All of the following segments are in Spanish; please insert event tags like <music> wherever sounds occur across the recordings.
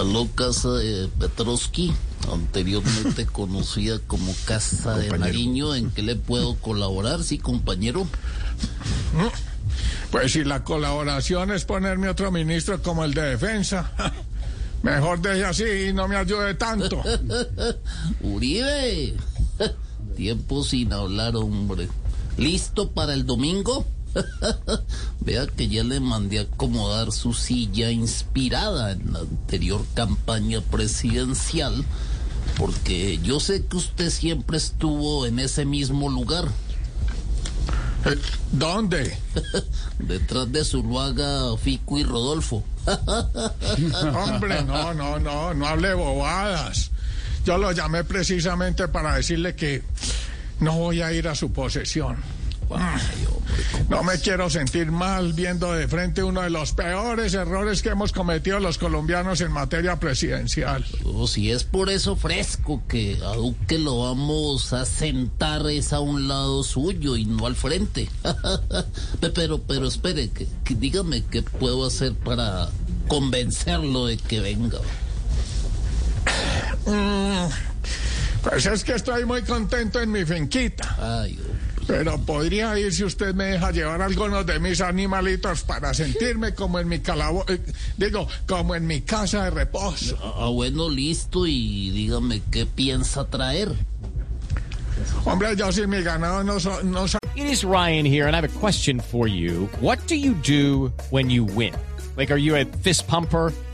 Aló, Casa de Petrovsky, anteriormente <laughs> conocida como Casa de Nariño. ¿En qué le puedo colaborar? Sí, compañero. Pues si la colaboración es ponerme otro ministro como el de defensa, <laughs> mejor deje así y no me ayude tanto. <laughs> Uribe, tiempo sin hablar, hombre. ¿Listo para el domingo? <laughs> Vea que ya le mandé a acomodar su silla inspirada en la anterior campaña presidencial, porque yo sé que usted siempre estuvo en ese mismo lugar. Eh, ¿Dónde? <laughs> Detrás de Zuluaga, Fico y Rodolfo. <laughs> Hombre, no, no, no, no hable bobadas. Yo lo llamé precisamente para decirle que no voy a ir a su posesión. Ay, hombre, ¿cómo No me quiero sentir mal viendo de frente uno de los peores errores que hemos cometido los colombianos en materia presidencial. Oh, si es por eso fresco que a Duque lo vamos a sentar es a un lado suyo y no al frente. <laughs> Pe- pero, pero espere, que, que dígame qué puedo hacer para convencerlo de que venga. Pues es que estoy muy contento en mi finquita. Ay. Pero podría ir si usted me deja llevar algunos de mis animalitos para sentirme como en mi calabo... eh, digo, como en mi casa de reposo. Ah, bueno, listo y dígame qué piensa traer. Hombre, yo si mi ganado no, so- no sa- It is Ryan here, and I have a question for you. What do you do when you win? Like, are you a fist pumper?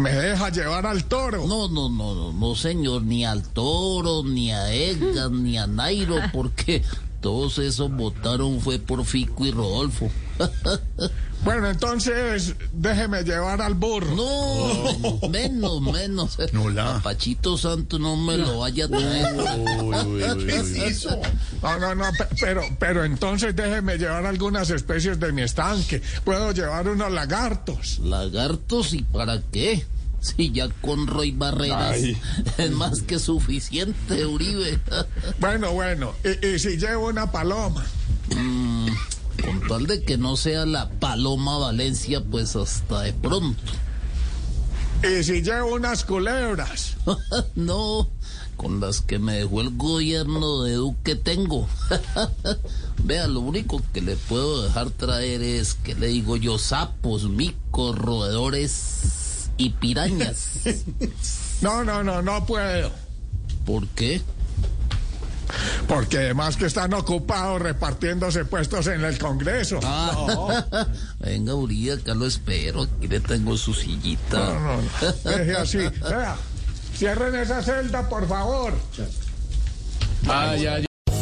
me deja llevar al toro. No, no, no, no, no, señor, ni al toro, ni a Edgar, ni a Nairo, porque todos esos votaron fue por Fico y Rodolfo. <laughs> Bueno, entonces, déjeme llevar al burro. No, menos, menos. A Pachito Santo no me lo vaya a traer. No, no, no, pe- pero, pero entonces déjeme llevar algunas especies de mi estanque. Puedo llevar unos lagartos. Lagartos y para qué? Si ya con Roy Barreras <laughs> es más que suficiente, Uribe. <laughs> Bueno, bueno, y, y si llevo una paloma. Con tal de que no sea la Paloma Valencia, pues hasta de pronto. Y si llevo unas culebras. <laughs> no, con las que me dejó el gobierno de Duque tengo. Vea, lo único que le puedo dejar traer es, que le digo yo, sapos, micos, roedores y pirañas. <laughs> No, no, no, no puedo. ¿Por qué? Porque además que están ocupados repartiéndose puestos en el Congreso. Ah. <laughs> Venga, Uribe, acá lo espero. Aquí le tengo su sillita. No, no, no. Deje así. <laughs> Vea, cierren esa celda, por favor.